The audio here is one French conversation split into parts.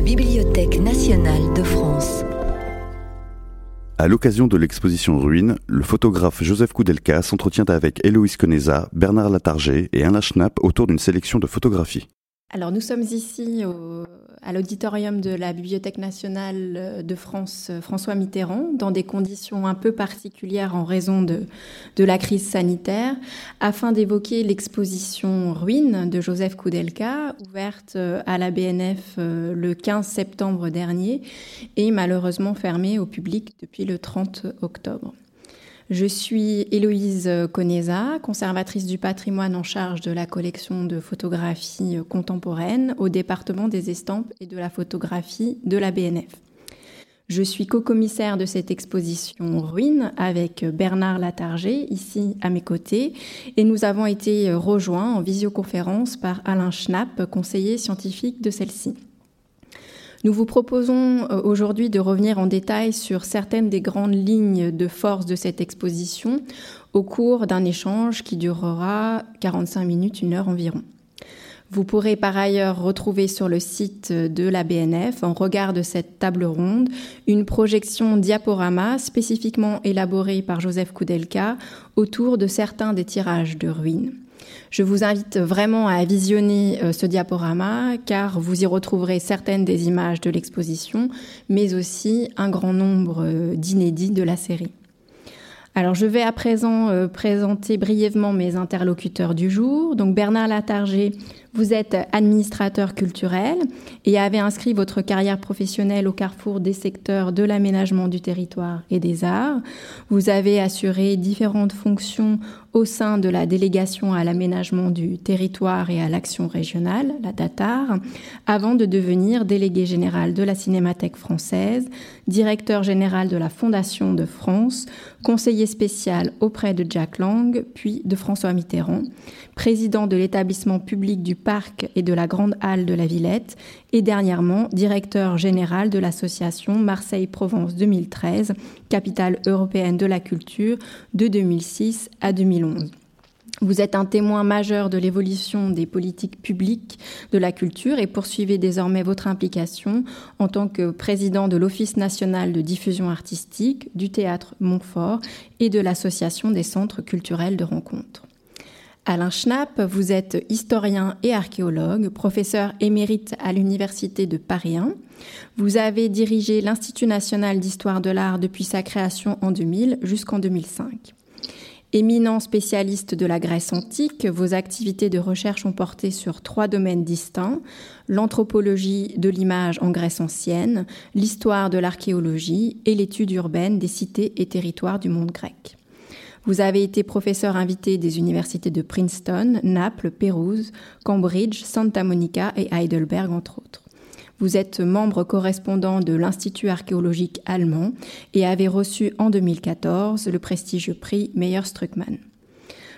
Bibliothèque nationale de France. À l'occasion de l'exposition Ruines, le photographe Joseph Koudelka s'entretient avec Héloïse Coneza, Bernard Latarger et Alain Schnapp autour d'une sélection de photographies. Alors nous sommes ici à l'auditorium de la Bibliothèque nationale de France euh, François Mitterrand, dans des conditions un peu particulières en raison de, de la crise sanitaire, afin d'évoquer l'exposition Ruines de Joseph Koudelka, ouverte euh, à la BNF euh, le 15 septembre dernier et malheureusement fermée au public depuis le 30 octobre. Je suis Héloïse Coneza, conservatrice du patrimoine en charge de la collection de photographie contemporaine au département des estampes et de la photographie de la BNF. Je suis co-commissaire de cette exposition Ruines avec Bernard Latarger, ici à mes côtés, et nous avons été rejoints en visioconférence par Alain Schnapp, conseiller scientifique de celle-ci. Nous vous proposons euh, aujourd'hui de revenir en détail sur certaines des grandes lignes de force de cette exposition au cours d'un échange qui durera 45 minutes, une heure environ. Vous pourrez par ailleurs retrouver sur le site de la BNF, en regard de cette table ronde, une projection diaporama spécifiquement élaborée par Joseph Koudelka autour de certains des tirages de ruines. Je vous invite vraiment à visionner euh, ce diaporama car vous y retrouverez certaines des images de l'exposition, mais aussi un grand nombre euh, d'inédits de la série. Alors je vais à présent euh, présenter brièvement mes interlocuteurs du jour. Donc Bernard Latarger, vous êtes administrateur culturel et avez inscrit votre carrière professionnelle au carrefour des secteurs de l'aménagement du territoire et des arts. Vous avez assuré différentes fonctions au sein de la délégation à l'aménagement du territoire et à l'action régionale, la DATAR, avant de devenir délégué général de la Cinémathèque française, directeur général de la Fondation de France, conseiller spécial auprès de Jack Lang, puis de François Mitterrand, président de l'établissement public du parc et de la Grande Halle de la Villette, et dernièrement directeur général de l'association Marseille-Provence 2013, capitale européenne de la culture, de 2006 à 2011. Vous êtes un témoin majeur de l'évolution des politiques publiques de la culture et poursuivez désormais votre implication en tant que président de l'Office national de diffusion artistique, du théâtre Montfort et de l'Association des centres culturels de rencontre. Alain Schnapp, vous êtes historien et archéologue, professeur émérite à l'Université de Paris 1. Vous avez dirigé l'Institut national d'histoire de l'art depuis sa création en 2000 jusqu'en 2005. Éminent spécialiste de la Grèce antique, vos activités de recherche ont porté sur trois domaines distincts, l'anthropologie de l'image en Grèce ancienne, l'histoire de l'archéologie et l'étude urbaine des cités et territoires du monde grec. Vous avez été professeur invité des universités de Princeton, Naples, Pérouse, Cambridge, Santa Monica et Heidelberg, entre autres. Vous êtes membre correspondant de l'Institut archéologique allemand et avez reçu en 2014 le prestigieux prix Meyer Struckmann.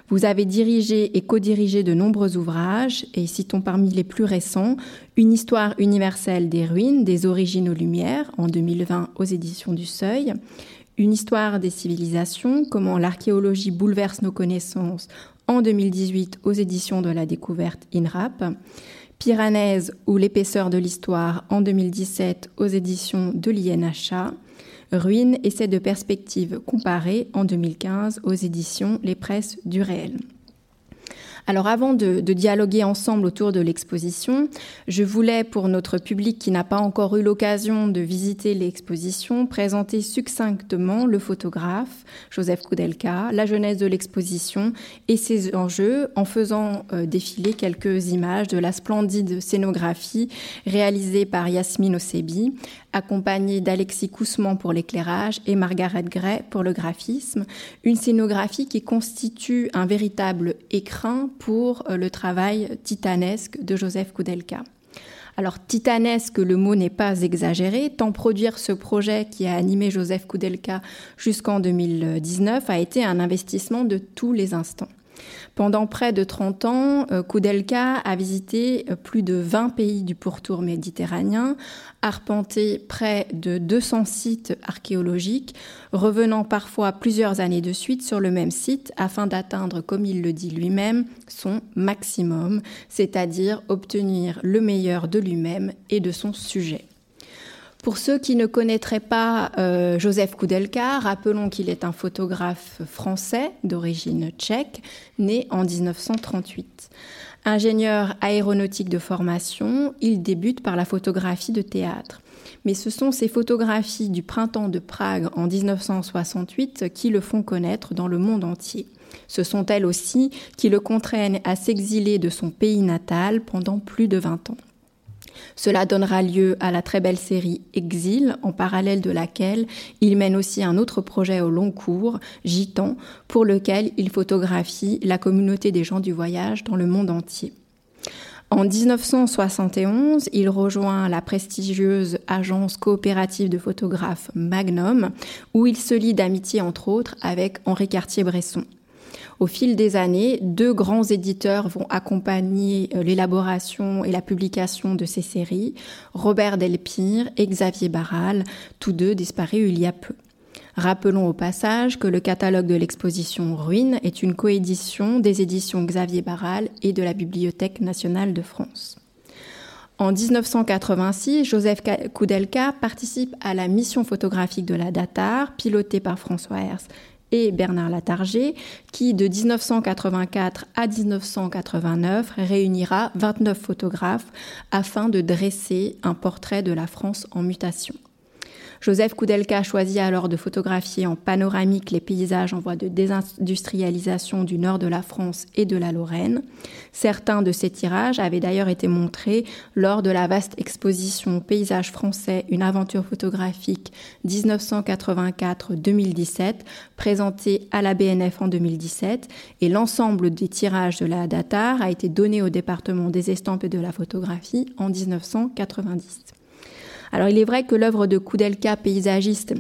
Vous avez dirigé et co-dirigé de nombreux ouvrages, et citons parmi les plus récents Une histoire universelle des ruines, des origines aux Lumières, en 2020 aux éditions du Seuil, une histoire des civilisations, comment l'archéologie bouleverse nos connaissances en 2018 aux éditions de la découverte INRAP. Piranèse ou l'épaisseur de l'histoire en 2017 aux éditions de l'INHA. Ruines, essai de perspective comparée en 2015 aux éditions Les Presses du réel. Alors avant de, dialoguer ensemble autour de l'exposition, je voulais pour notre public qui n'a pas encore eu l'occasion de visiter l'exposition présenter succinctement le photographe Joseph Koudelka, la jeunesse de l'exposition et ses enjeux en faisant euh, défiler quelques images de la splendide scénographie réalisée par Yasmine Osebi accompagnée d'Alexis Coussement pour l'éclairage et Margaret Gray pour le graphisme, une scénographie qui constitue un véritable écrin pour euh, le travail titanesque de Joseph Koudelka. Alors titanesque, le mot n'est pas exagéré, tant produire ce projet qui a animé Joseph Koudelka jusqu'en 2019 a été un investissement de tous les instants. Pendant près de 30 ans, euh, Koudelka a visité euh, plus de 20 pays du pourtour méditerranéen, arpenté près de 200 sites archéologiques, revenant parfois plusieurs années de suite sur le même site afin d'atteindre, comme il le dit lui-même, son maximum, c'est-à-dire obtenir le meilleur de lui-même et de son sujet. Pour ceux qui ne connaîtraient pas euh, Joseph Koudelka, rappelons qu'il est un photographe français d'origine tchèque, né en 1938. Ingénieur aéronautique de formation, il débute par la photographie de théâtre. Mais ce sont ces photographies du printemps de Prague en 1968 qui le font connaître dans le monde entier. Ce sont elles aussi qui le contraignent à s'exiler de son pays natal pendant plus de 20 ans. Cela donnera lieu à la très belle série Exil, en parallèle de laquelle il mène aussi un autre projet au long cours, Gitan, pour lequel il photographie la communauté des gens du voyage dans le monde entier. En 1971, il rejoint la prestigieuse agence coopérative de photographes Magnum, où il se lie d'amitié entre autres avec Henri Cartier-Bresson. Au fil des années, deux grands éditeurs vont accompagner euh, l'élaboration et la publication de ces séries, Robert Delpire et Xavier Barral, tous deux disparus il y a peu. Rappelons au passage que le catalogue de l'exposition Ruines est une coédition des éditions Xavier Barral et de la Bibliothèque nationale de France. En 1986, Joseph Koudelka participe à la mission photographique de la Datar, pilotée par François Hers et Bernard Latarger, qui de 1984 à 1989 réunira 29 photographes afin de dresser un portrait de la France en mutation. Joseph Koudelka choisit alors de photographier en panoramique les paysages en voie de désindustrialisation du nord de la France et de la Lorraine. Certains de ces tirages avaient d'ailleurs été montrés lors de la vaste exposition Paysages français, une aventure photographique 1984-2017, présentée à la BNF en 2017, et l'ensemble des tirages de la Datar a été donné au département des estampes et de la photographie en 1990. Alors il est vrai que l'œuvre de Koudelka, paysagiste,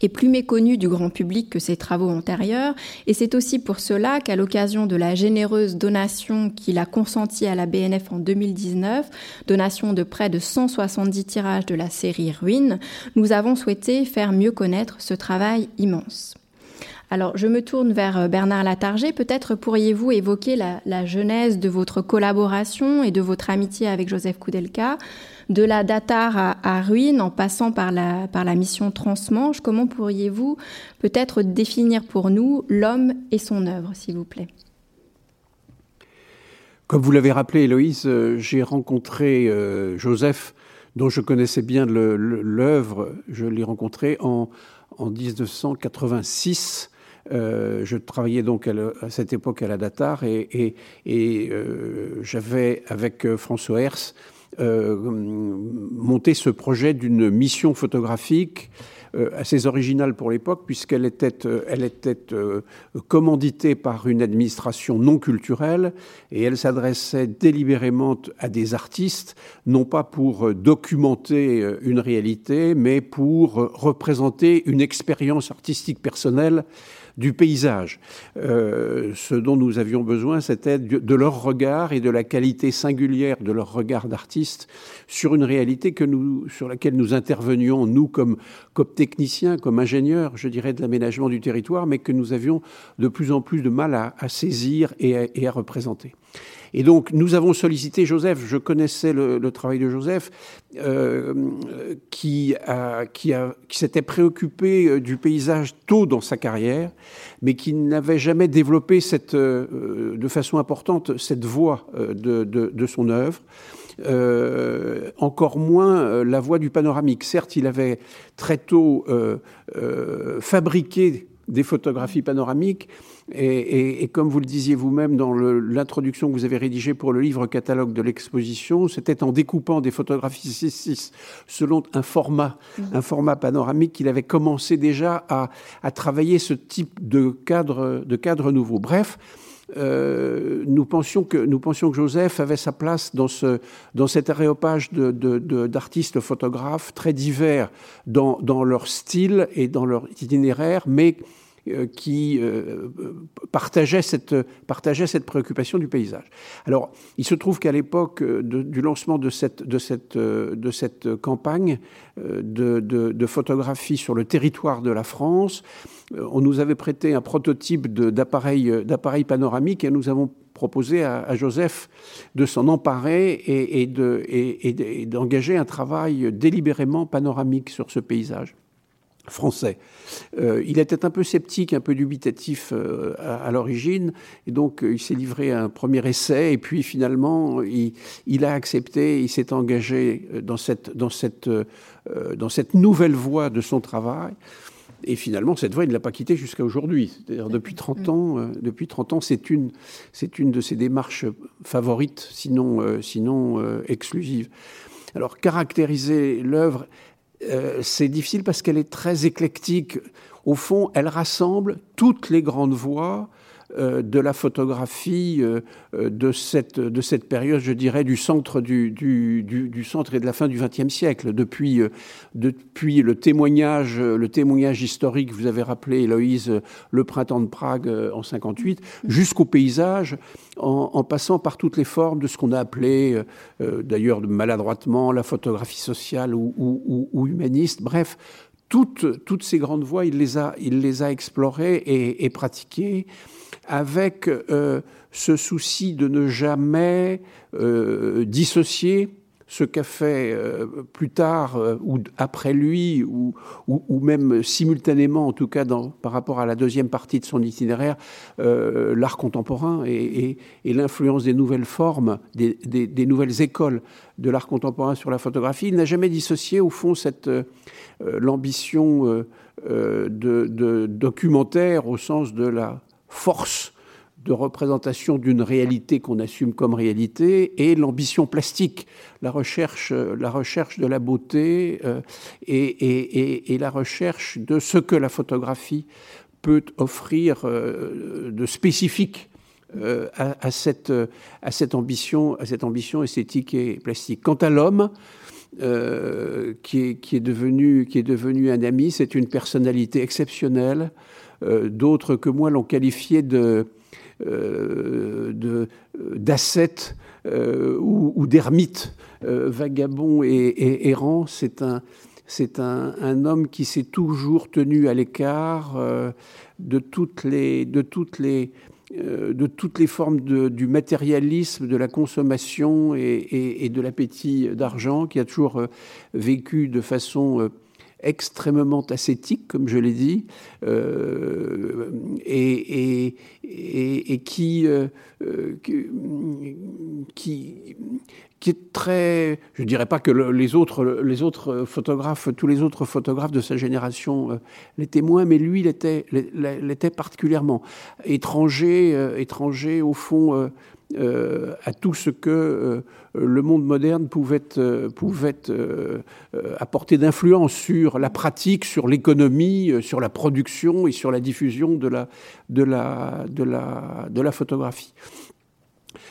est plus méconnue du grand public que ses travaux antérieurs, et c'est aussi pour cela qu'à l'occasion de la généreuse donation qu'il a consentie à la BNF en 2019, donation de près de 170 tirages de la série Ruines, nous avons souhaité faire mieux connaître ce travail immense. Alors, je me tourne vers euh, Bernard Latarger. Peut-être pourriez-vous évoquer la, la, genèse de votre collaboration et de votre amitié avec Joseph Koudelka de la Datar à, à Ruine en passant par la, par la mission Transmanche. Comment pourriez-vous peut-être définir pour nous l'homme et son œuvre, s'il vous plaît? Comme vous l'avez rappelé, Héloïse, euh, j'ai rencontré euh, Joseph, dont je connaissais bien l'œuvre. Je l'ai rencontré en, en 1986. Euh, je travaillais donc à, cette époque à la Datar et, et, j'avais avec François Hers euh, monter ce projet d'une mission photographique euh, assez originale pour l'époque, puisqu'elle était, euh, elle était commanditée par une administration non culturelle et elle s'adressait délibérément à des artistes, non pas pour documenter une réalité, mais pour représenter une expérience artistique personnelle du paysage. Euh, ce dont nous avions besoin, c'était de leur regard et de la qualité singulière de leur regard d'artiste sur une réalité que nous, sur laquelle nous intervenions, nous, comme, comme techniciens, comme ingénieurs, je dirais, de l'aménagement du territoire, mais que nous avions de plus en plus de mal à, saisir et à représenter. Et donc, nous avons sollicité Joseph. Je connaissais le, travail de Joseph, euh, qui, s'était préoccupé euh, du paysage tôt dans sa carrière, mais qui n'avait jamais développé euh, de façon importante cette voie de, son œuvre. Encore moins la voie du panoramique. Certes, il avait très tôt fabriqué des photographies panoramiques, et, et, et, comme vous le disiez vous-même dans l'introduction que vous avez rédigée pour le livre catalogue de l'exposition, c'était en découpant des photographies 6-6 selon un format, mmh. un format panoramique qu'il avait commencé déjà à, à, travailler ce type de cadre, de cadre nouveau. Bref, euh, nous, pensions que, nous pensions que Joseph avait sa place dans, ce, dans cet aréopage d'artistes de, photographes très divers dans, dans leur style et dans leur itinéraire, mais qui euh, partageait cette, partageait cette préoccupation du paysage. Alors, il se trouve qu'à l'époque du lancement de cette, de cette, de cette campagne de, de, de, photographie sur le territoire de la France, on nous avait prêté un prototype d'appareil panoramique et nous avons proposé à, Joseph de s'en emparer et, et d'engager un travail délibérément panoramique sur ce paysage français. Euh, il était un peu sceptique, un peu dubitatif euh, à, l'origine, et donc euh, il s'est livré à un premier essai, et puis finalement il, a accepté, il s'est engagé dans cette, dans, cette, dans cette nouvelle voie de son travail. Et finalement, cette voie, il ne l'a pas quittée jusqu'à aujourd'hui. C'est-à-dire depuis 30 ans, depuis 30 ans, c'est une, c'est une de ses démarches favorites, sinon, sinon exclusives. Alors, caractériser l'œuvre, euh, c'est difficile parce qu'elle est très éclectique. Au fond, elle rassemble toutes les grandes voix de la photographie euh, de, cette, de cette période, je dirais, du centre, du, du, centre et de la fin du XXe siècle, depuis, depuis le, témoignage, le témoignage historique, vous avez rappelé, Héloïse, le printemps de Prague en 58, jusqu'au paysage, en, passant par toutes les formes de ce qu'on a appelé, d'ailleurs maladroitement, la photographie sociale ou, ou humaniste, bref, toutes, toutes, ces grandes voies, il les a, il les a explorées et, et pratiquées avec euh, ce souci de ne jamais euh, dissocier ce qu'a fait euh, plus tard ou après lui, ou, ou, même simultanément, en tout cas par rapport à la deuxième partie de son itinéraire, l'art contemporain et, l'influence des nouvelles formes, des, des, nouvelles écoles de l'art contemporain sur la photographie. Il n'a jamais dissocié, au fond, cette l'ambition de documentaire au sens de la force de représentation d'une réalité qu'on assume comme réalité et l'ambition plastique, la recherche, la recherche de la beauté euh, et, la recherche de ce que la photographie peut offrir euh, de spécifique euh, à, cette, à, cette ambition, à cette ambition esthétique et plastique. Quant à l'homme, qui, est, qui, est devenu, qui est devenu un ami, c'est une personnalité exceptionnelle, d'autres que moi l'ont qualifié de euh, d'ascète euh, ou, d'ermite vagabond et, errant. C'est un, c'est un, homme qui s'est toujours tenu à l'écart de toutes les, de toutes les, de toutes les formes de, du matérialisme, de la consommation et de l'appétit d'argent, qui a toujours vécu de façon extrêmement ascétique, comme je l'ai dit, euh, et, et, qui, euh, qui, qui est très, je dirais pas que les autres, les autres photographes, tous les autres photographes de sa génération euh, l'étaient moins, mais lui l'était, l'était particulièrement. Étranger, étranger au fond euh, à tout ce que euh, le monde moderne pouvait, euh, apporter d'influence sur la pratique, sur l'économie, sur la production et sur la diffusion de la, photographie.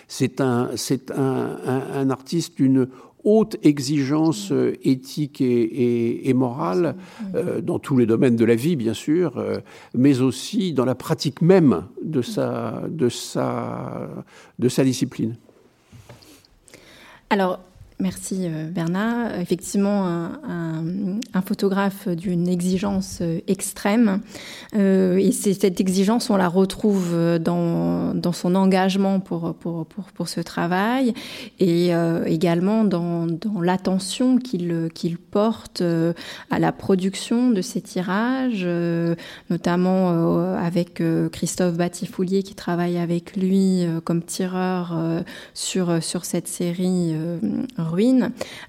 C'est un, un, artiste d'une haute exigence euh, éthique et, morale euh, dans tous les domaines de la vie, bien sûr, euh, mais aussi dans la pratique même de sa, de sa, de sa discipline. Alors, Merci euh, Bernard. Effectivement, un, photographe d'une exigence euh, extrême. Euh, et cette exigence, on la retrouve dans, dans son engagement pour, pour, pour, ce travail et également dans, dans l'attention qu'il qu'il porte à la production de ses tirages, notamment avec Christophe Batifoulier qui travaille avec lui comme tireur sur, sur cette série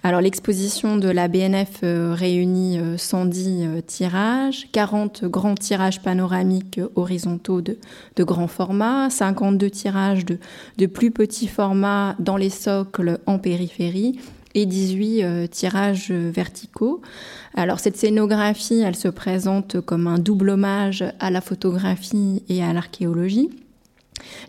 alors l'exposition de la BNF euh, réunit 110 euh, euh, tirages, 40 grands tirages panoramiques horizontaux de, de grand format, 52 tirages de, de plus petits formats dans les socles en périphérie et 18 tirages verticaux. Alors cette scénographie, elle se présente comme un double hommage à la photographie et à l'archéologie.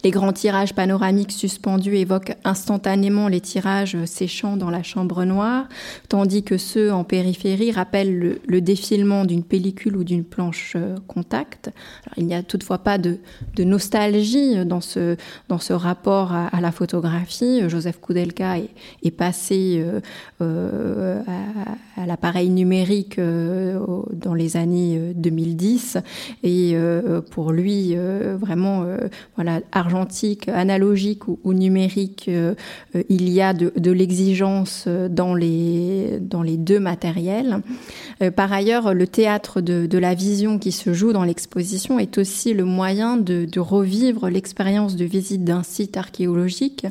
Les grands tirages panoramiques suspendus évoquent instantanément les tirages séchant dans la chambre noire, tandis que ceux en périphérie rappellent le, défilement d'une pellicule ou d'une planche euh, contact. il n'y a toutefois pas de, nostalgie dans ce, dans ce rapport à, la photographie. Joseph Koudelka est, passé euh, euh, à, l'appareil numérique dans les années 2010 et pour lui, vraiment, voilà, argentique, analogique ou, numérique, il y a de, l'exigence dans les, dans les deux matériels. par ailleurs, le théâtre de, la vision qui se joue dans l'exposition est aussi le moyen de revivre l'expérience de visite d'un site archéologique.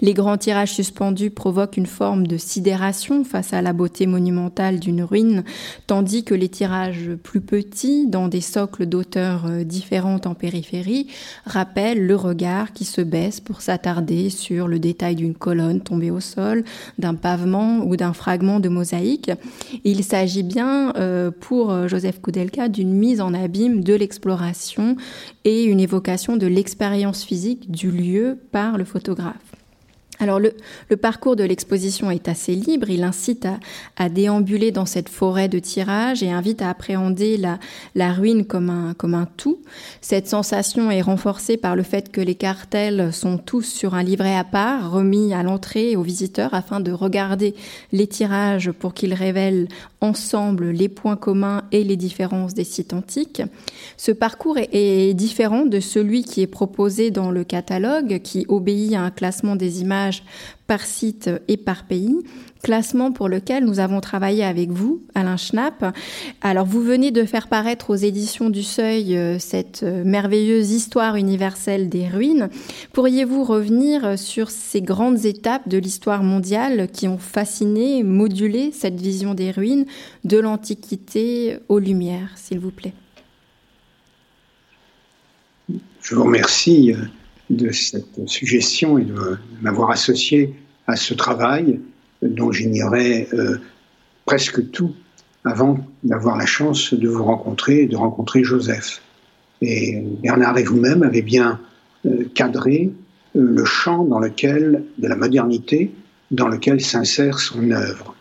Les grands tirages suspendus provoquent une forme de sidération face à la beauté monumentale d'une ruine, tandis que les tirages plus petits, dans des socles d'auteurs euh, différentes en périphérie, rappellent le regard qui se baisse pour s'attarder sur le détail d'une colonne tombée au sol, d'un pavement ou d'un fragment de mosaïque. Il s'agit bien euh, pour euh, Joseph Koudelka d'une mise en abîme de l'exploration et une évocation de l'expérience physique du lieu par le photographe. Alors le, parcours de l'exposition est assez libre, il incite à, déambuler dans cette forêt de tirage et invite à appréhender la, ruine comme un, tout. Cette sensation est renforcée par le fait que les cartels sont tous sur un livret à part, remis à l'entrée aux visiteurs afin de regarder les tirages pour qu'ils révèlent ensemble les points communs et les différences des sites antiques. Ce parcours est différent de celui qui est proposé dans le catalogue qui obéit à un classement des images par site et par pays, classement pour lequel nous avons travaillé avec vous, Alain Schnapp. Alors, vous venez de faire paraître aux éditions du Seuil euh, cette euh, merveilleuse histoire universelle des ruines. Pourriez-vous revenir sur ces grandes étapes de l'histoire mondiale qui ont fasciné, modulé cette vision des ruines de l'Antiquité aux Lumières, s'il vous plaît? Je vous remercie de cette suggestion et de m'avoir associé à ce travail dont j'ignorais euh, presque tout avant d'avoir la chance de vous rencontrer et de rencontrer Joseph. Et Bernard et vous-même avez bien euh, cadré euh, le champ dans lequel, de la modernité, dans lequel s'insère son œuvre.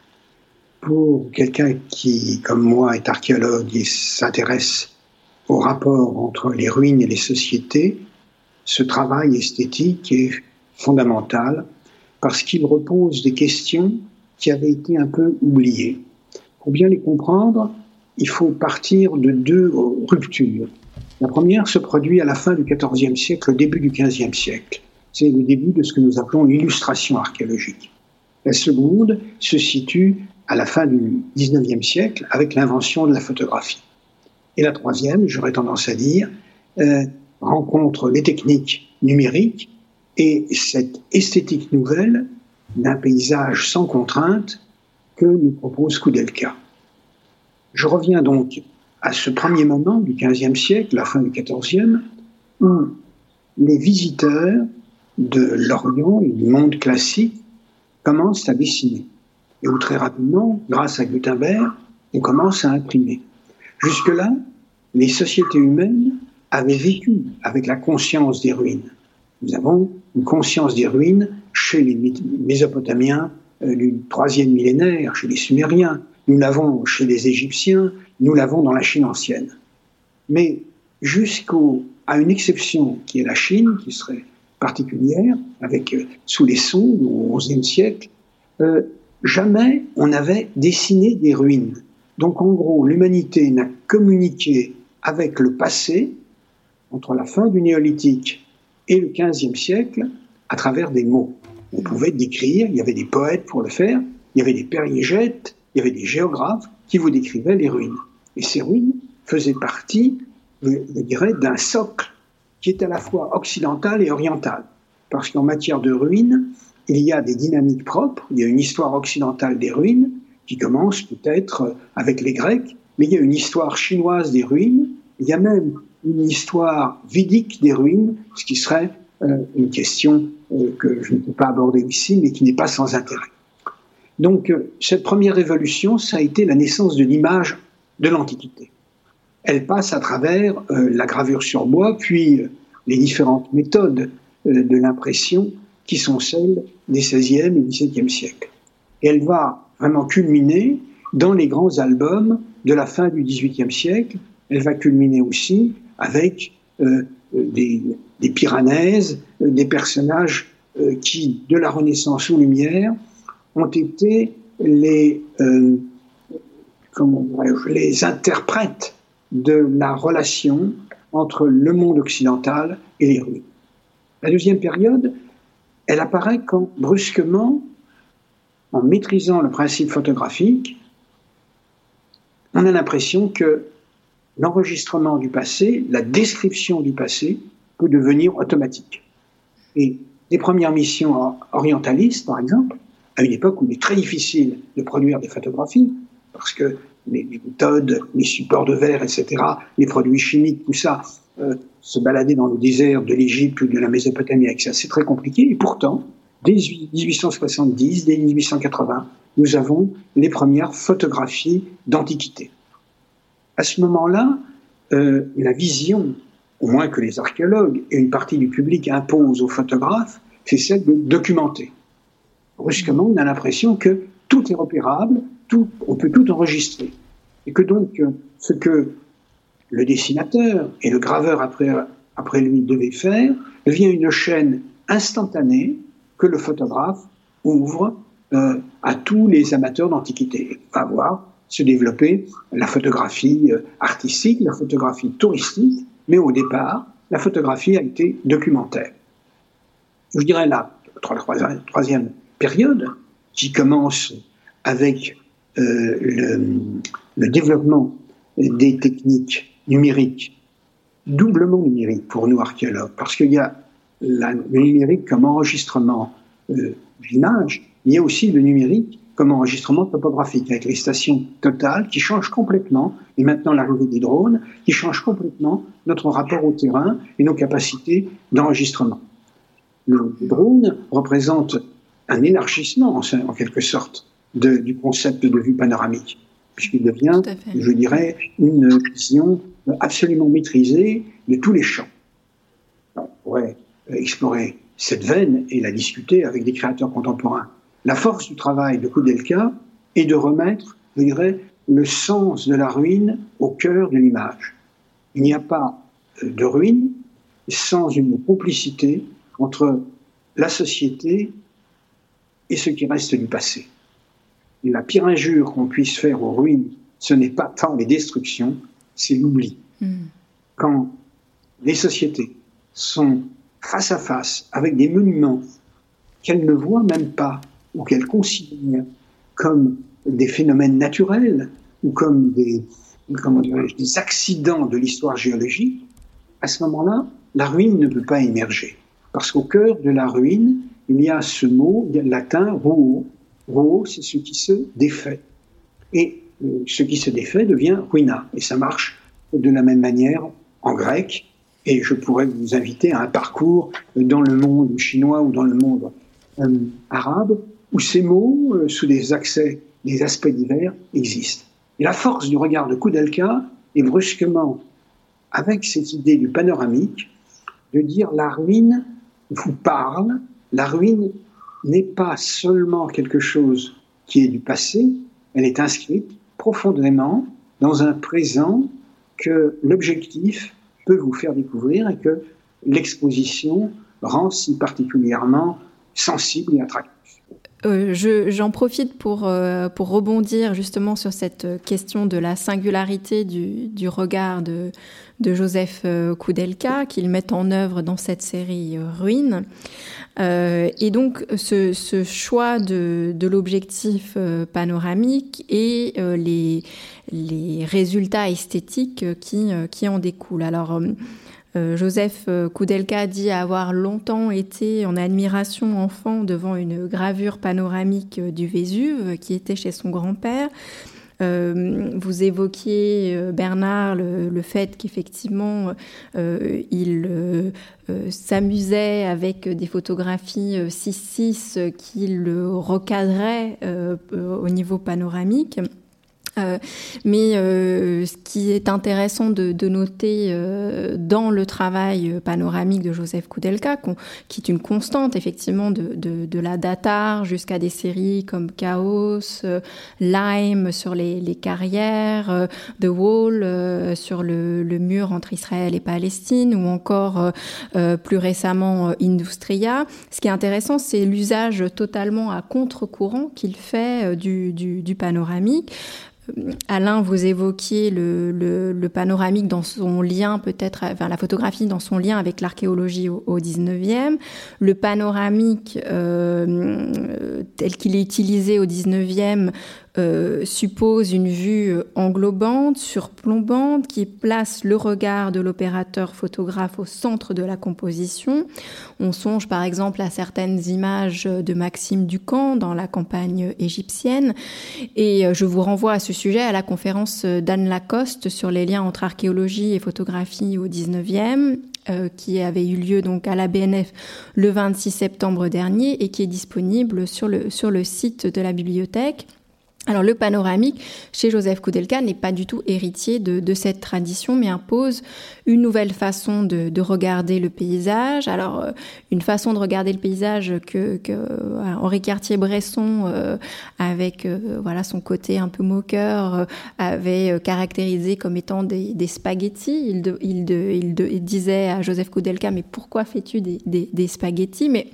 Pour quelqu'un qui, comme moi, est archéologue et s'intéresse au rapport entre les ruines et les sociétés, ce travail esthétique est fondamental parce qu'il repose des questions qui avaient été un peu oubliées. Pour bien les comprendre, il faut partir de deux ruptures. La première se produit à la fin du XIVe siècle, au début du XVe siècle. C'est le début de ce que nous appelons l'illustration archéologique. La seconde se situe à la fin du XIXe siècle avec l'invention de la photographie. Et la troisième, j'aurais tendance à dire, euh, rencontre les techniques numériques et cette esthétique nouvelle d'un paysage sans contrainte que nous propose Koudelka. Je reviens donc à ce premier moment du XVe siècle, la fin du XIVe, où les visiteurs de l'Orient et du monde classique commencent à dessiner. Et où très rapidement, grâce à Gutenberg, on commence à imprimer. Jusque-là, les sociétés humaines avait vécu avec la conscience des ruines. Nous avons une conscience des ruines chez les Mésopotamiens euh, du troisième millénaire, chez les Sumériens, nous l'avons chez les Égyptiens, nous l'avons dans la Chine ancienne. Mais jusqu'à une exception qui est la Chine, qui serait particulière, avec euh, sous les Song au XIe siècle, euh, jamais on n'avait dessiné des ruines. Donc en gros, l'humanité n'a communiqué avec le passé entre la fin du néolithique et le XVe siècle à travers des mots. On pouvait décrire, il y avait des poètes pour le faire, il y avait des périégètes, il y avait des géographes qui vous décrivaient les ruines. Et ces ruines faisaient partie, je dirais, d'un socle qui est à la fois occidental et oriental. Parce qu'en matière de ruines, il y a des dynamiques propres, il y a une histoire occidentale des ruines qui commence peut-être avec les Grecs, mais il y a une histoire chinoise des ruines, il y a même une histoire védique des ruines, ce qui serait euh, une question euh, que je ne peux pas aborder ici, mais qui n'est pas sans intérêt. Donc, euh, cette première révolution, ça a été la naissance de l'image de l'Antiquité. Elle passe à travers la gravure sur bois, puis les différentes méthodes de l'impression qui sont celles des XVIe et XVIIe siècles. Et elle va vraiment culminer dans les grands albums de la fin du XVIIIe siècle. Elle va culminer aussi avec euh, des, des euh, des personnages euh, qui, de la Renaissance aux Lumières, ont été les, comment les interprètes de la relation entre le monde occidental et les ruines. La deuxième période, elle apparaît quand, brusquement, en maîtrisant le principe photographique, on a l'impression que l'enregistrement du passé, la description du passé, peut devenir automatique. Et les premières missions orientalistes, par exemple, à une époque où il est très difficile de produire des photographies, parce que les, méthodes, les supports de verre, etc., les produits chimiques, tout ça, euh, se balader dans le désert de l'Égypte ou de la Mésopotamie avec ça, c'est très compliqué. Et pourtant, dès 1870, dès 1880, nous avons les premières photographies d'Antiquité. À ce moment-là, euh, la vision, au moins que les archéologues et une partie du public imposent aux photographes, c'est celle de documenter. Brusquement, on a l'impression que tout est repérable, tout, on peut tout enregistrer. Et que donc, euh, ce que le dessinateur et le graveur après, lui devaient faire devient une chaîne instantanée que le photographe ouvre euh, à tous les amateurs d'antiquité. Va voir se développer la photographie euh, artistique, la photographie touristique, mais au départ, la photographie a été documentaire. Je dirais la troisième période, qui commence avec euh, le, développement des techniques numériques, doublement numériques pour nous archéologues, parce qu'il y a le numérique comme enregistrement euh, d'image, il y a aussi le numérique comme enregistrement topographique, avec les stations totales qui changent complètement, et maintenant l'arrivée des drones, qui changent complètement notre rapport au terrain et nos capacités d'enregistrement. Le drone représente un élargissement, en, quelque sorte, de, du concept de vue panoramique, puisqu'il devient, je dirais, une vision absolument maîtrisée de tous les champs. on pourrait explorer cette veine et la discuter avec des créateurs contemporains. La force du travail de Koudelka est de remettre, je dirais, le sens de la ruine au cœur de l'image. Il n'y a pas euh, de ruine sans une complicité entre la société et ce qui reste du passé. la pire injure qu'on puisse faire aux ruines, ce n'est pas tant les destructions, c'est l'oubli. Hmm. Quand les sociétés sont face à face avec des monuments qu'elles ne voient même pas ou qu'elles considèrent comme des phénomènes naturels ou comme des, comment des accidents de l'histoire géologique, à ce moment-là, la ruine ne peut pas émerger. Parce qu'au cœur de la ruine, il y a ce mot latin ruo. Ruo, c'est ce qui se défait. Et euh, ce qui se défait devient ruina. Et ça marche de la même manière en grec. Et je pourrais vous inviter à un parcours dans le monde chinois ou dans le monde euh, arabe où ces mots, euh, sous des accès, des aspects divers, existent. Et la force du regard de Koudelka est brusquement, avec cette idée du panoramique, de dire la ruine vous parle, la ruine n'est pas seulement quelque chose qui est du passé, elle est inscrite profondément dans un présent que l'objectif peut vous faire découvrir et que l'exposition rend si particulièrement sensible et attractif. Euh, j'en profite pour, euh, pour rebondir justement sur cette question de la singularité du, du regard de, de Joseph euh, Koudelka qu'il met en œuvre dans cette série Ruines. et donc ce, ce choix de, de l'objectif panoramique et les, les résultats esthétiques qui, qui en découlent. Alors Joseph euh, Koudelka dit avoir longtemps été en admiration enfant devant une gravure panoramique euh, du Vésuve qui était chez son grand-père. vous évoquiez, Bernard, le, fait qu'effectivement, il s'amusait avec des photographies 6-6 qu'il recadrait au niveau panoramique. Euh, mais euh, ce qui est intéressant de, de noter euh, dans le travail panoramique de Joseph Koudelka, qui est une constante effectivement de, de, de la datar jusqu'à des séries comme Chaos, Lime sur les, les carrières, The Wall sur le, le, mur entre Israël et Palestine, ou encore plus récemment Industria. Ce qui est intéressant, c'est l'usage totalement à contre-courant qu'il fait du, du, du panoramique. Alain, vous évoquiez le, panoramique dans son lien peut-être, enfin la photographie dans son lien avec l'archéologie au, au, 19e. Le panoramique euh, tel qu'il est utilisé au 19e euh, suppose une vue englobante, surplombante, qui place le regard de l'opérateur photographe au centre de la composition. On songe par exemple à certaines images de Maxime Ducamp dans la campagne égyptienne. Et euh, je vous renvoie à ce sujet à la conférence d'Anne Lacoste sur les liens entre archéologie et photographie au 19e. Euh, qui avait eu lieu donc à la BNF le 26 septembre dernier et qui est disponible sur le, sur le site de la bibliothèque. Alors le panoramique chez Joseph Koudelka n'est pas du tout héritier de, cette tradition, mais impose une nouvelle façon de, regarder le paysage. Alors euh, une façon de regarder le paysage que, euh, Henri Cartier-Bresson, euh, avec voilà son côté un peu moqueur, avait caractérisé comme étant des, spaghettis. Il, disait à Joseph Koudelka mais pourquoi fais-tu des, des spaghettis? Mais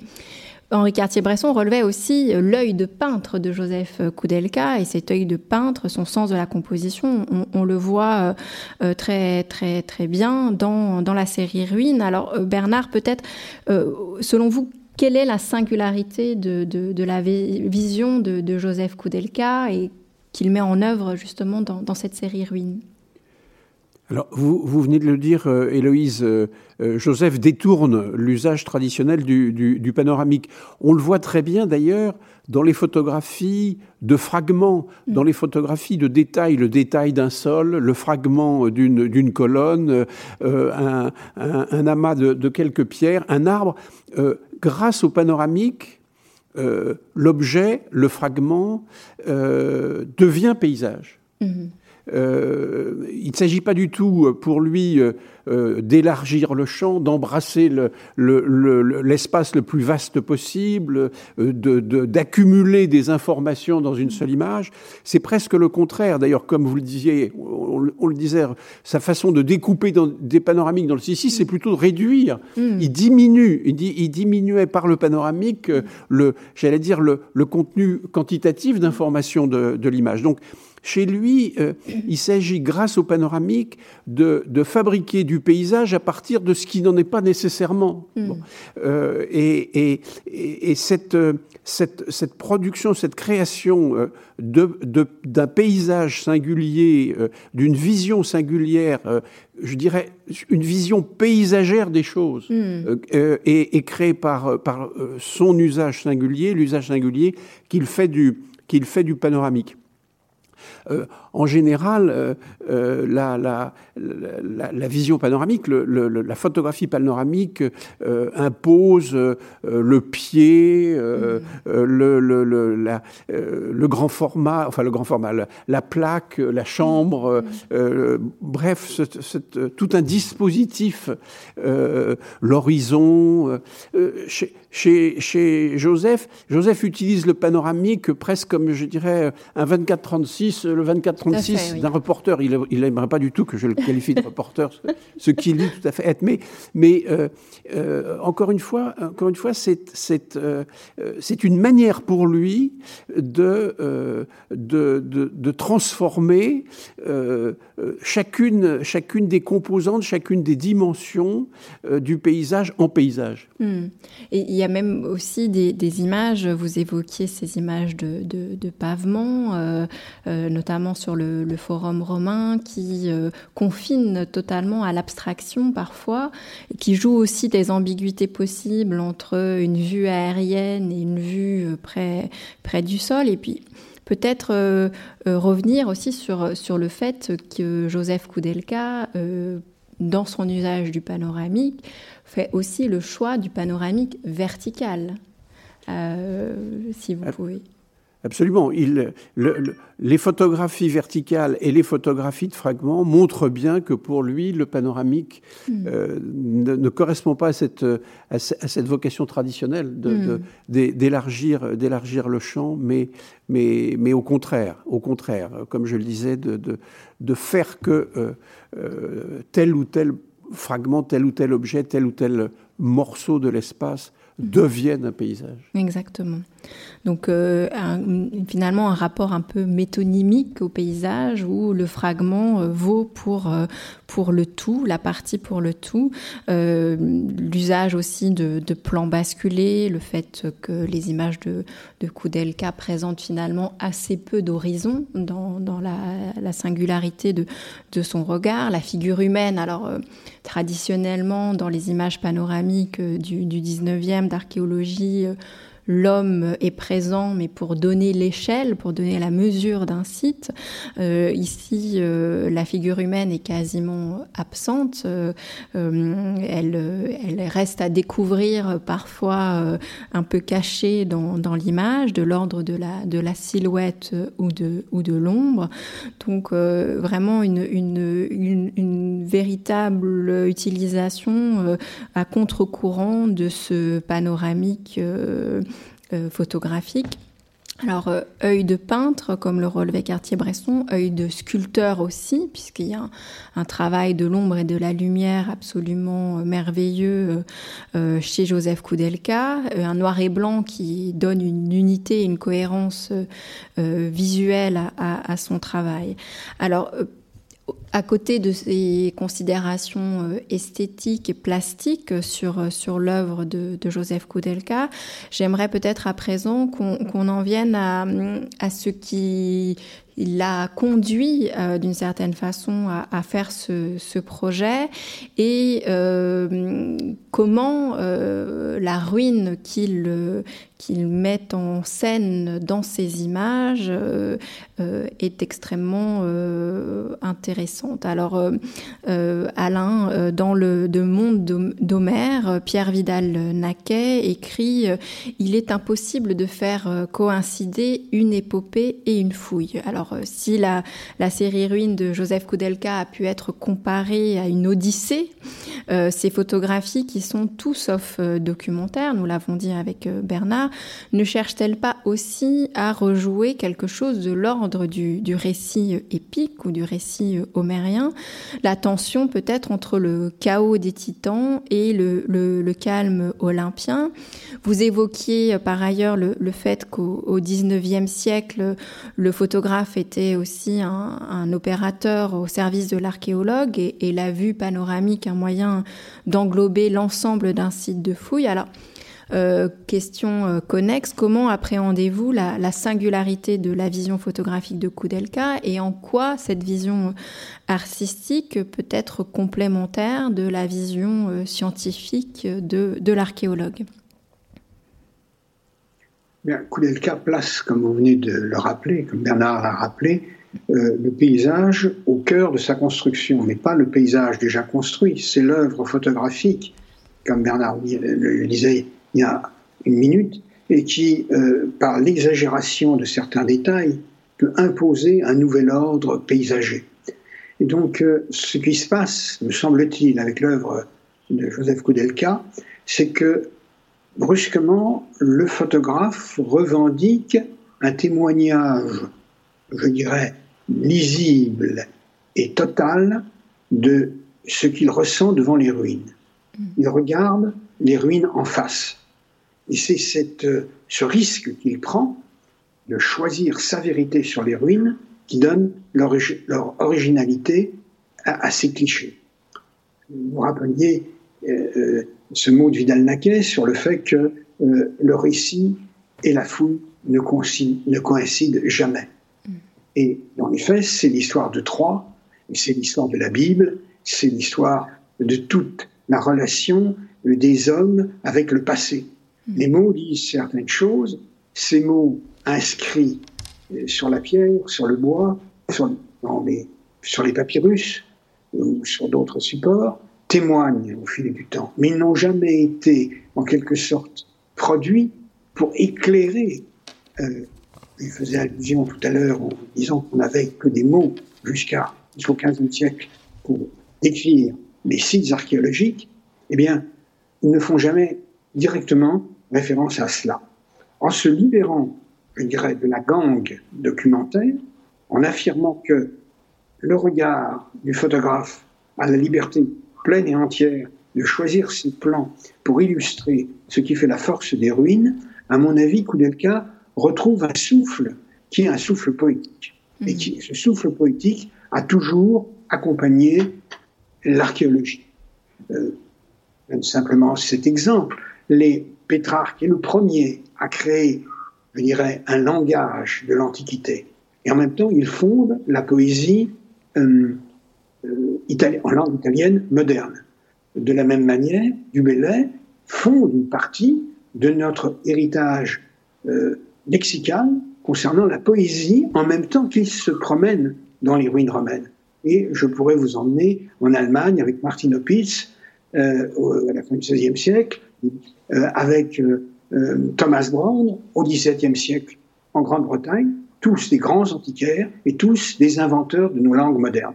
Henri Cartier-Bresson relevait aussi l'œil de peintre de Joseph Koudelka et cet œil de peintre, son sens de la composition, on, le voit euh, euh, très très très bien dans, la série Ruine. Alors euh, Bernard, peut-être, selon vous, quelle est la singularité de, la vision de, de, Joseph Koudelka et qu'il met en œuvre justement dans, dans cette série Ruine alors, vous, vous, venez de le dire, euh, Héloïse, euh, euh, Joseph détourne l'usage traditionnel du, du, panoramique. On le voit très bien d'ailleurs dans les photographies de fragments, mm. dans les photographies de détails, le détail d'un sol, le fragment d'une colonne, un, un, amas de, de, quelques pierres, un arbre. grâce au panoramique, l'objet, le fragment, devient paysage. Mm-hmm. Euh, il ne s'agit pas du tout euh, pour lui euh, d'élargir le champ, d'embrasser l'espace le, plus vaste possible, d'accumuler des informations dans une seule image. C'est presque le contraire. D'ailleurs, comme vous le disiez, on, le disait, sa façon de découper dans, des panoramiques dans le Sissi, c'est plutôt de réduire. Hmm. Il diminue, il, il, diminuait par le panoramique le, j'allais dire, le, contenu quantitatif d'information de, de l'image. Donc, chez lui, euh, il s'agit, grâce au panoramique, de, fabriquer du paysage à partir de ce qui n'en est pas nécessairement. Hmm. Euh, et, cette, cette, production, cette création euh, d'un paysage singulier, d'une vision singulière, je dirais une vision paysagère des choses, hmm. est, créée par, par son usage singulier, l'usage singulier qu'il fait, du, qu'il fait du panoramique. Euh, en général, euh, euh, la, la, la, vision panoramique, la photographie panoramique impose le pied, le, le, grand format, enfin le grand format, la, plaque, la chambre, bref, tout un dispositif, l'horizon. Chez, chez, chez, Joseph, Joseph utilise le panoramique presque comme, je dirais, un 24-36 le 24-36 d'un reporter. Il n'aimerait pas du tout que je le qualifie de reporter, ce qu'il dit tout à fait être. Mais, mais euh, euh, encore une fois, encore une fois, c'est euh, une manière pour lui de de, de, de, transformer chacune chacune des composantes, chacune des dimensions du paysage en paysage. Hmm. Et il y a même aussi des, images. Vous évoquiez ces images de, de, de pavement, notamment sur le, forum romain, qui euh, confine totalement à l'abstraction parfois, qui joue aussi des ambiguïtés possibles entre une vue aérienne et une vue euh, près, du sol. Et puis peut-être euh, revenir aussi sur, sur le fait que Joseph Koudelka, dans son usage du panoramique, fait aussi le choix du panoramique vertical. si vous pouvez. Absolument. Il, les photographies verticales et les photographies de fragments montrent bien que pour lui, le panoramique mm. euh, ne, correspond pas à cette, à, cette vocation traditionnelle mm. d'élargir d'élargir le champ, mais, mais, mais au contraire, au contraire, comme je le disais, de, de, de faire que euh, euh, tel ou tel fragment, tel ou tel objet, tel ou tel morceau de l'espace devienne un paysage. Exactement. Donc euh, finalement un rapport un peu métonymique au paysage où le fragment euh, vaut pour, euh, pour le tout, la partie pour le tout. L'usage aussi de, plans basculés, le fait que les images de, de Koudelka présentent finalement assez peu d'horizon dans, la, singularité de, de son regard, la figure humaine. Alors traditionnellement dans les images panoramiques du, du 19e d'archéologie, l'homme est présent, mais pour donner l'échelle, pour donner la mesure d'un site. Euh, ici, euh, la figure humaine est quasiment absente. Euh, elle, reste à découvrir parfois un peu cachée dans, l'image, de l'ordre de la, silhouette ou de, l'ombre. Donc vraiment une, véritable utilisation à contre-courant de ce panoramique euh, photographique. Alors, euh, œil de peintre, comme le relevait Cartier-Bresson, œil de sculpteur aussi, puisqu'il y a un, travail de l'ombre et de la lumière absolument euh, merveilleux chez Joseph Koudelka, un noir et blanc qui donne une unité, une cohérence visuelle à, à, son travail. Alors, à côté de ces considérations euh, esthétiques et plastiques sur, euh, sur l'œuvre de, Joseph Koudelka, j'aimerais peut-être à présent qu'on en vienne à, à ce qui l'a conduit euh, d'une certaine façon à, faire ce, ce, projet et comment la ruine qu'il qu'il met en scène dans ses images euh, euh, est extrêmement euh, intéressante. Alors, Alain, dans le de Monde d'Homère, Pierre Vidal-Naquet écrit Il est impossible de faire coïncider une épopée et une fouille. Alors, si la, la série Ruine de Joseph Koudelka a pu être comparée à une odyssée, ces photographies qui sont tout sauf documentaires, nous l'avons dit avec Bernard, ne cherche-t-elle pas aussi à rejouer quelque chose de l'ordre du, récit épique ou du récit homérien? La tension peut-être entre le chaos des titans et le, calme olympien. Vous évoquiez par ailleurs le, fait qu'au XIXe siècle, le photographe était aussi un, opérateur au service de l'archéologue et, et la vue panoramique un moyen d'englober l'ensemble d'un site de fouille. Alors, euh, question euh, connexe, comment appréhendez-vous la, singularité de la vision photographique de Koudelka et en quoi cette vision artistique peut être complémentaire de la vision euh, scientifique de, l'archéologue? Koudelka place, comme vous venez de le rappeler, comme Bernard l'a rappelé, le paysage au cœur de sa construction, mais pas le paysage déjà construit, c'est l'œuvre photographique, comme Bernard le disait il y a une minute, et qui, euh, par l'exagération de certains détails, peut imposer un nouvel ordre paysager. Et donc, euh, ce qui se passe, me semble-t-il, avec l'œuvre de Joseph Koudelka, c'est que brusquement, le photographe revendique un témoignage, je dirais, lisible et total de ce qu'il ressent devant les ruines. Il regarde les ruines en face. Et c'est euh, ce risque qu'il prend de choisir sa vérité sur les ruines qui donne leur, originalité à, ces clichés. Vous rappeliez euh, euh, ce mot de Vidal-Naquet sur le fait que le récit et la fouille ne, ne coïncident jamais. Mm. Et dans les faits, c'est l'histoire de Troie, c'est l'histoire de la Bible, c'est l'histoire de toute la relation des hommes avec le passé. Les mots disent certaines choses, ces mots inscrits euh, sur la pierre, sur le bois, sur, les, papyrus ou sur d'autres supports, témoignent au fil du temps, mais ils n'ont jamais été en quelque sorte produits pour éclairer. Euh, il faisait allusion tout à l'heure en disant qu'on n'avait que des mots jusqu'à jusqu'au XVe siècle pour décrire les sites archéologiques. Eh bien, ils ne font jamais directement référence à cela. En se libérant, je dirais, de la gangue documentaire, en affirmant que le regard du photographe a la liberté pleine et entière de choisir ses plans pour illustrer ce qui fait la force des ruines, à mon avis, Koudelka retrouve un souffle qui est un souffle poétique. Et qui, ce souffle poétique a toujours accompagné l'archéologie. Euh, simplement cet exemple. Les Pétrarque est le premier à créer, je dirais, un langage de l'Antiquité. Et en même temps, il fonde la poésie euh, euh, en langue italienne moderne. De la même manière, Du Bellay fonde une partie de notre héritage euh, lexical concernant la poésie en même temps qu'il se promène dans les ruines romaines. Et je pourrais vous emmener en Allemagne avec Martin Opitz à la fin du XVIe siècle, avec euh, euh, Thomas Brown au XVIIe siècle en Grande-Bretagne, tous des grands antiquaires et tous des inventeurs de nos langues modernes.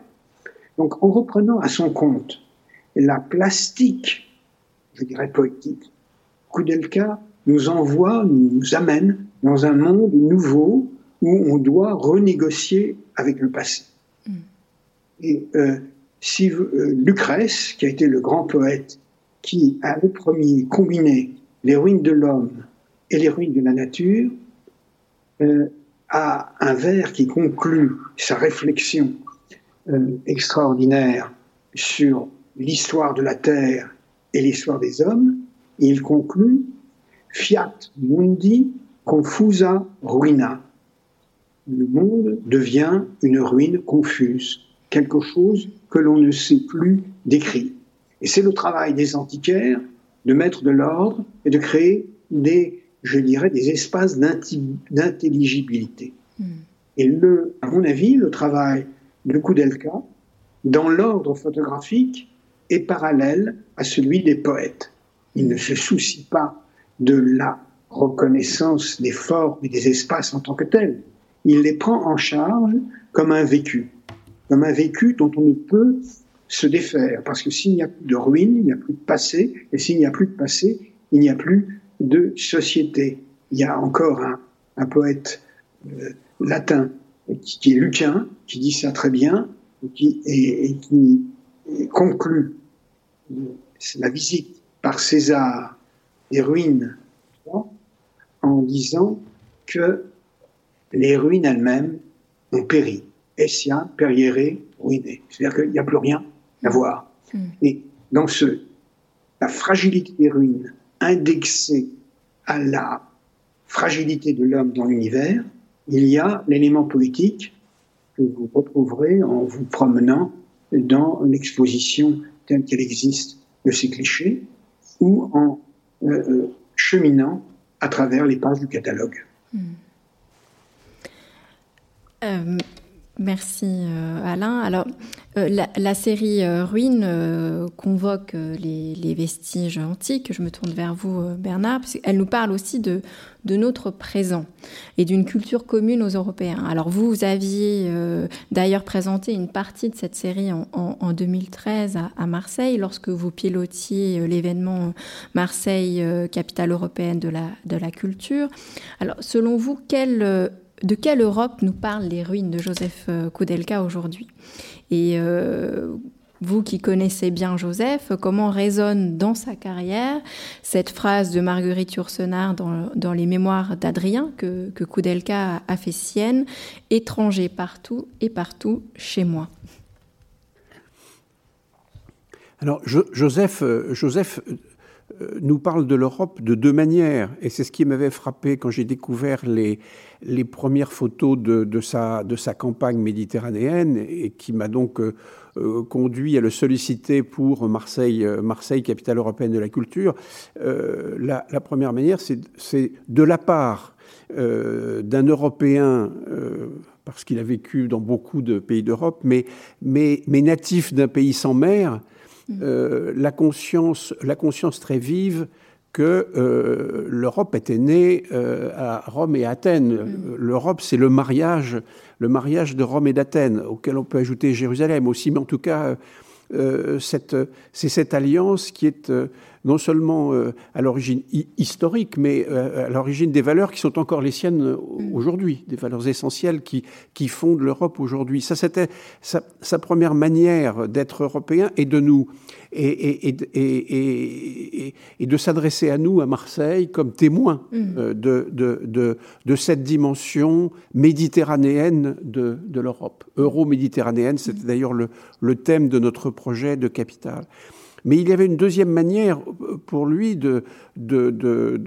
Donc en reprenant à son compte la plastique, je dirais poétique, Koudelka nous envoie, nous amène dans un monde nouveau où on doit renégocier avec le passé. Mm. Et euh, si euh, Lucrèce, qui a été le grand poète qui a le premier combiné les ruines de l'homme et les ruines de la nature, euh, a un vers qui conclut sa réflexion euh, extraordinaire sur l'histoire de la terre et l'histoire des hommes. Il conclut Fiat mundi confusa ruina. Le monde devient une ruine confuse, quelque chose que l'on ne sait plus décrire. Et c'est le travail des antiquaires de mettre de l'ordre et de créer des, je dirais, des espaces d'intelligibilité. Hmm. Et le, à mon avis, le travail de Koudelka, dans l'ordre photographique, est parallèle à celui des poètes. Il ne se soucie pas de la reconnaissance des formes et des espaces en tant que tels. Il les prend en charge comme un vécu, comme un vécu dont on ne peut se défaire, parce que s'il n'y a plus de ruines, il n'y a plus de passé, et s'il n'y a plus de passé, il n'y a plus de société. Il y a encore un, poète euh, latin qui, est Lucain, qui dit ça très bien, et qui, conclut la visite par César des ruines en disant que les ruines elles-mêmes ont péri. Essia, périéré, ruiné. C'est-à-dire qu'il n'y a plus rien Hmm. Et dans ce, la fragilité des ruines indexée à la fragilité de l'homme dans l'univers, il y a l'élément politique que vous retrouverez en vous promenant dans l'exposition telle qu'elle existe de ces clichés ou en euh, euh, cheminant à travers les pages du catalogue. Hmm. Euh, Merci euh, Alain. Alors, euh, la, série euh, Ruines convoque les, vestiges antiques. Je me tourne vers vous, Bernard, parce nous parle aussi de, notre présent et d'une culture commune aux Européens. Alors, vous, aviez d'ailleurs présenté une partie de cette série en, 2013 à, Marseille, lorsque vous pilotiez l'événement Marseille, capitale européenne de la culture. Alors, selon vous, quelle de quelle Europe nous parlent les ruines de Joseph euh, Koudelka aujourd'hui? Et euh, vous qui connaissez bien Joseph, comment résonne dans sa carrière cette phrase de Marguerite Yourcenar dans, les mémoires d'Adrien que, Koudelka a fait sienne Étranger partout et partout chez moi. Alors Joseph, euh, Joseph nous parle de l'Europe de deux manières. Et c'est ce qui m'avait frappé quand j'ai découvert les, les premières photos de, de, sa, de sa campagne méditerranéenne et qui m'a donc euh, euh, conduit à le solliciter pour Marseille, Marseille capitale européenne de la culture. la, la, première manière, c'est de la part d'un Européen parce qu'il a vécu dans beaucoup de pays d'Europe, mais, mais, mais natif d'un pays sans mer, euh, la, conscience, la conscience très vive que euh, l'Europe était née euh, à Rome et à Athènes. Mm. L'Europe, c'est le mariage, le mariage de Rome et d'Athènes, auquel on peut ajouter Jérusalem aussi, mais en tout cas, c'est cette alliance qui est non seulement à l'origine historique, mais à l'origine des valeurs qui sont encore les siennes mm. aujourd'hui, des valeurs essentielles qui, qui fondent l'Europe aujourd'hui. Ça, c'était sa, sa, première manière d'être européen et de nous et, et, et, et de s'adresser à nous à Marseille comme témoins mm. de, de, de, de, cette dimension méditerranéenne de, de l'Europe, euro-méditerranéenne. C'était d'ailleurs le, le thème de notre projet de capitale. Mais il y avait une deuxième manière pour lui de, de, de,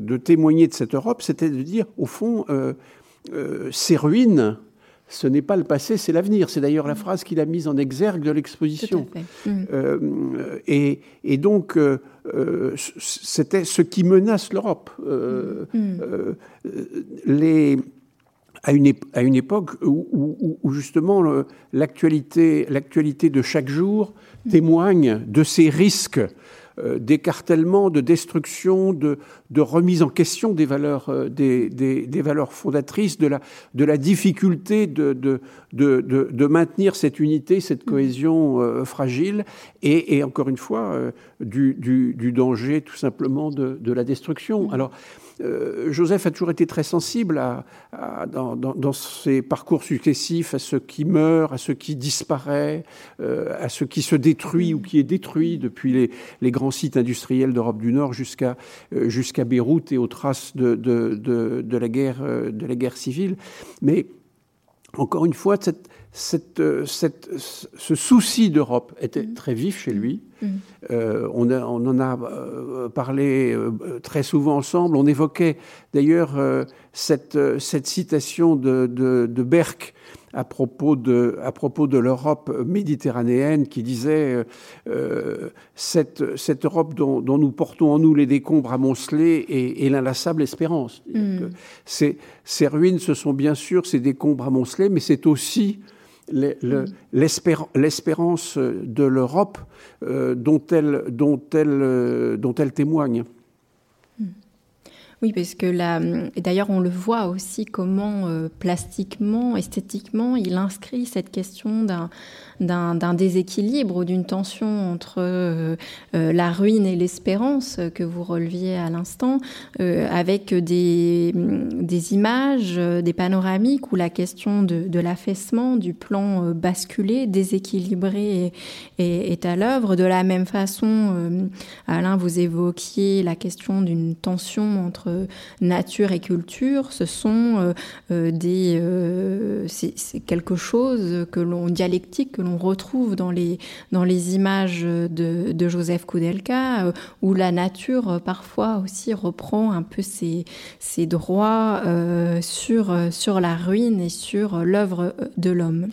de témoigner de cette Europe, c'était de dire, au fond, euh, euh, ces ruines, ce n'est pas le passé, c'est l'avenir. C'est d'ailleurs la phrase qu'il a mise en exergue de l'exposition. Mm. Euh, et, et, donc, euh, c'était ce qui menace l'Europe. Euh, mm. les à une, à une époque où, où, où justement l'actualité de chaque jour témoigne de ces risques euh, d'écartèlement, de destruction, de, remise en question des valeurs, euh, des, valeurs fondatrices, de la, difficulté de, maintenir cette unité, cette cohésion euh, fragile, et, encore une fois, du, du, du, danger tout simplement de, la destruction. Alors, euh, Joseph a toujours été très sensible à, dans, ses parcours successifs à ce qui meurt, à ce qui disparaît, euh, à ce qui se détruit ou qui est détruit depuis les, grands sites industriels d'Europe du Nord jusqu'à euh, jusqu'à Beyrouth et aux traces de, de, la guerre, de la guerre civile. Mais encore une fois, cette, cette, cette, ce souci d'Europe était mm. très vif chez lui. Euh, on, on, en a euh, parlé euh, très souvent ensemble. On évoquait d'ailleurs cette, cette, citation de, de, de Berck à propos de, à propos de l'Europe méditerranéenne qui disait euh, cette, cette Europe dont, dont, nous portons en nous les décombres amoncelés et, et l'inlassable espérance. Mm. Ces, ces, ruines, ce sont bien sûr ces décombres amoncelés, mais c'est aussi. L'espérance de l'Europe euh, dont, elle, dont, elle, euh, dont elle témoigne. Oui, parce que là, d'ailleurs, on le voit aussi comment euh, plastiquement, esthétiquement, il inscrit cette question d'un déséquilibre ou d'une tension entre euh, euh, la ruine et l'espérance que vous releviez à l'instant, avec des, des, images, des panoramiques où la question de, de l'affaissement, du plan basculé, déséquilibré est à l'œuvre. De la même façon, Alain, vous évoquiez la question d'une tension entre nature et culture. Ce sont des, c'est quelque chose que l'on dialectique que l'on on retrouve dans les, dans les images de, de Joseph Koudelka, euh, où la nature euh, parfois aussi reprend un peu ses, droits euh, sur, sur la ruine et sur l'œuvre de l'homme.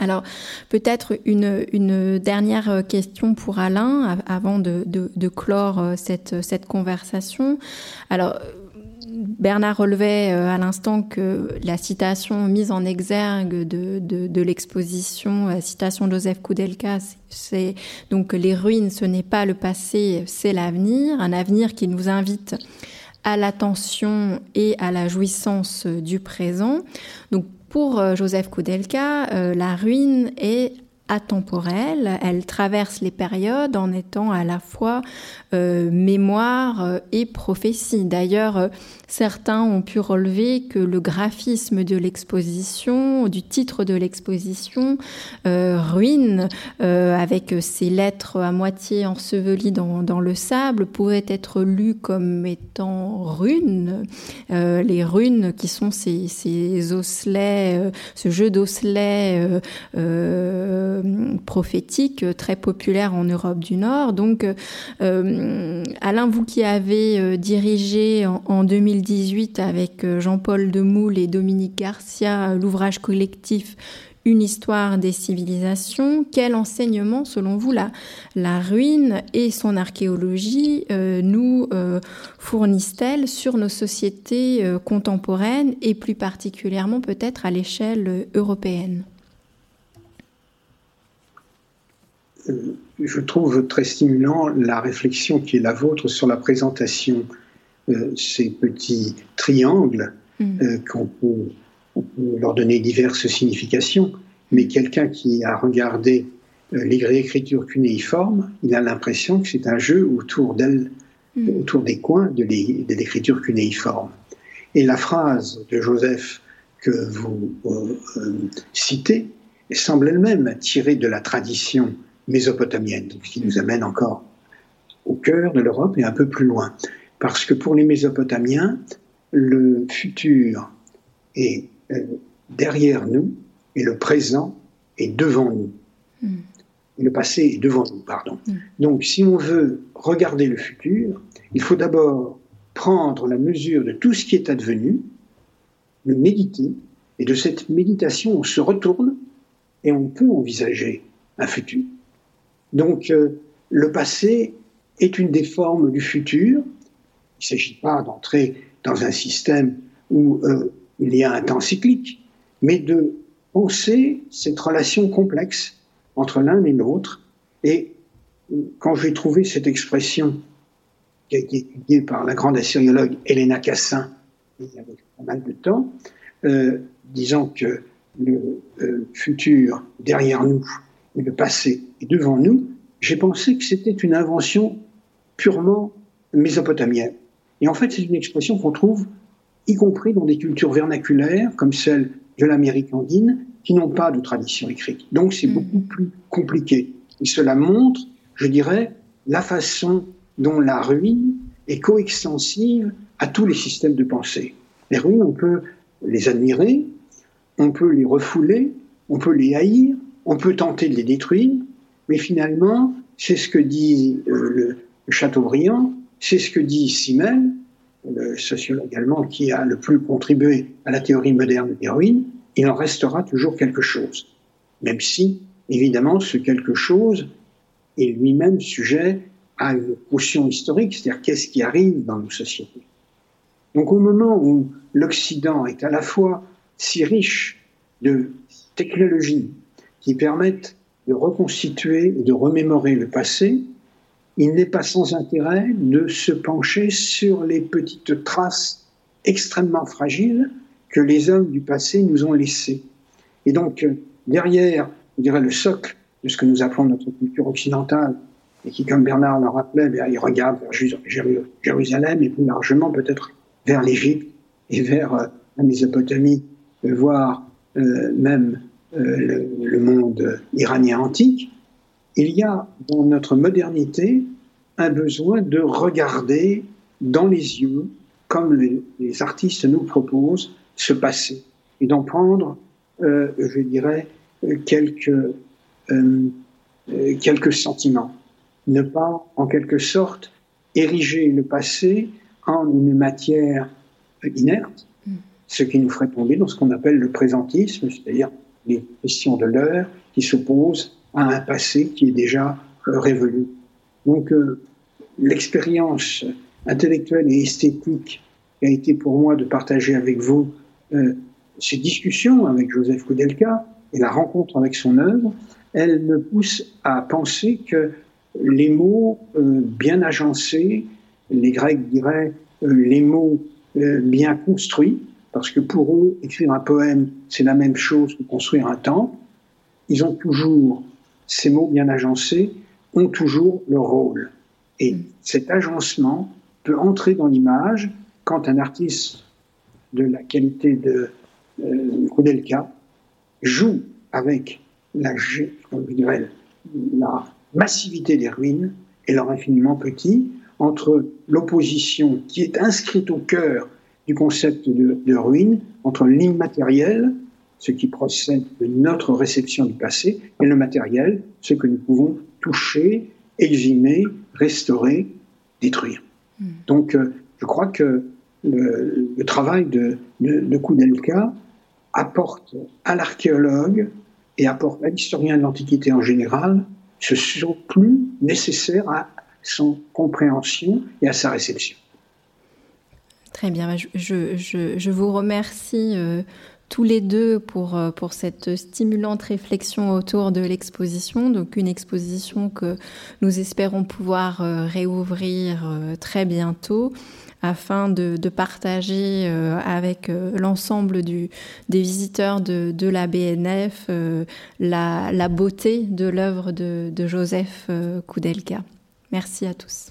Alors peut-être une, dernière question pour Alain avant de, clore cette, cette conversation. Alors Bernard relevait euh, à l'instant que la citation mise en exergue de, l'exposition, la citation de Joseph Koudelka, c'est donc les ruines, ce n'est pas le passé, c'est l'avenir, un avenir qui nous invite à l'attention et à la jouissance du présent. Donc pour euh, Joseph Koudelka, euh, la ruine est atemporelle, elle traverse les périodes en étant à la fois euh, mémoire euh, et prophétie. D'ailleurs, euh, certains ont pu relever que le graphisme de l'exposition, du titre de l'exposition, ruine, avec ses lettres à moitié ensevelies dans, le sable, pouvait être lu comme étant runes. les runes qui sont ces osselets, ce jeu d'osselets prophétique très populaire en Europe du Nord. Donc, euh, Alain, vous qui avez euh, dirigé en, 2018 avec euh, Jean-Paul Demoule et Dominique Garcia l'ouvrage collectif une histoire des civilisations. Quel enseignement, selon vous, la ruine et son archéologie nous fournissent-elles sur nos sociétés contemporaines et plus particulièrement peut-être à l'échelle européenne? Je trouve très stimulant la réflexion qui est la vôtre sur la présentation euh, ces petits triangles mm. euh, qu'on peut, leur donner diverses significations, mais quelqu'un qui a regardé euh, l'écriture cunéiforme, il a l'impression que c'est un jeu autour d'elle, mm. autour des coins de l'écriture cunéiforme. Et la phrase de Joseph que vous euh, euh, citez semble elle-même tirée de la tradition mésopotamienne, ce qui nous amène encore au cœur de l'Europe et un peu plus loin. Parce que pour les Mésopotamiens, le futur est derrière nous et le présent est devant nous. Mm le passé est devant nous, pardon. Mm. Donc, si on veut regarder le futur, il faut d'abord prendre la mesure de tout ce qui est advenu, le méditer, et de cette méditation, on se retourne et on peut envisager un futur. Donc, euh, le passé est une des formes du futur. Il ne s'agit pas d'entrer dans un système où euh, il y a un temps cyclique, mais de penser cette relation complexe entre l'un et l'autre. Et quand j'ai trouvé cette expression qui a été étudiée par la grande assyriologue Helena Cassin il y a pas mal de temps, euh, disant que le euh, futur derrière nous et le passé devant nous, j'ai pensé que c'était une invention purement mésopotamienne. Et en fait, c'est une expression qu'on trouve y compris dans des cultures vernaculaires comme celle de l'Amérique andine, qui n'ont pas de tradition écrite. Donc c'est mm. beaucoup plus compliqué. Et cela montre, je dirais, la façon dont la ruine est coextensive à tous les systèmes de pensée. Les ruines, on peut les admirer, on peut les refouler, on peut les haïr, on peut tenter de les détruire, mais finalement, c'est ce que dit euh, le, Chateaubriand, c'est ce que dit Simmel, le sociologue allemand qui a le plus contribué à la théorie moderne des ruines, il en restera toujours quelque chose. Même si, évidemment, ce quelque chose est lui-même sujet à une caution historique, c'est-à-dire qu'est-ce qui arrive dans nos sociétés. Donc au moment où l'Occident est à la fois si riche de technologies qui permettent de reconstituer et de remémorer le passé, il n'est pas sans intérêt de se pencher sur les petites traces extrêmement fragiles que les hommes du passé nous ont laissés. Et donc, derrière, je dirais, le socle de ce que nous appelons notre culture occidentale, et qui, comme Bernard le rappelait, ben, il regarde vers Jérusalem et plus largement peut-être vers l'Égypte et vers euh, la Mésopotamie, voire euh, même le, le, monde iranien antique, il y a dans notre modernité un besoin de regarder dans les yeux, comme les, les artistes nous proposent, se passer et d'en prendre, euh, je dirais, quelques, euh, euh, quelques sentiments. Ne pas, en quelque sorte, ériger le passé en une matière inerte, mm. ce qui nous ferait tomber dans ce qu'on appelle le présentisme, c'est-à-dire les questions de l'heure qui s'opposent à un passé qui est déjà révolu. Donc, l'expérience intellectuelle et esthétique qui a été pour moi de partager avec vous euh, ces discussions avec Joseph Koudelka et la rencontre avec son œuvre, elle me pousse à penser que les mots euh, bien agencés, les Grecs diraient euh, les mots bien construits, parce que pour eux, écrire un poème, c'est la même chose que construire un temple. Ils ont toujours, ces mots bien agencés, ont toujours leur rôle. Et cet agencement peut entrer dans l'image quand un artiste de la qualité de euh, Koudelka joue avec la, la massivité des ruines et leur infiniment petit, entre l'opposition qui est inscrite au cœur du concept de, de ruine, entre l'immatériel, ce qui procède de notre réception du passé, et le matériel, ce que nous pouvons toucher, exhumer, restaurer, détruire. Hmm. Donc, euh, je crois que le, travail de, de, Koudelka apporte à l'archéologue et apporte à l'historien de l'Antiquité en général ce surplus nécessaire à son compréhension et à sa réception. Très bien, je, je, je vous remercie euh, tous les deux pour, euh, pour cette stimulante réflexion autour de l'exposition. Donc une exposition que nous espérons pouvoir euh, réouvrir euh, très bientôt afin de, de partager avec l'ensemble des visiteurs de, de la BNF la, la, beauté de l'œuvre de, de, Joseph Koudelka. Merci à tous.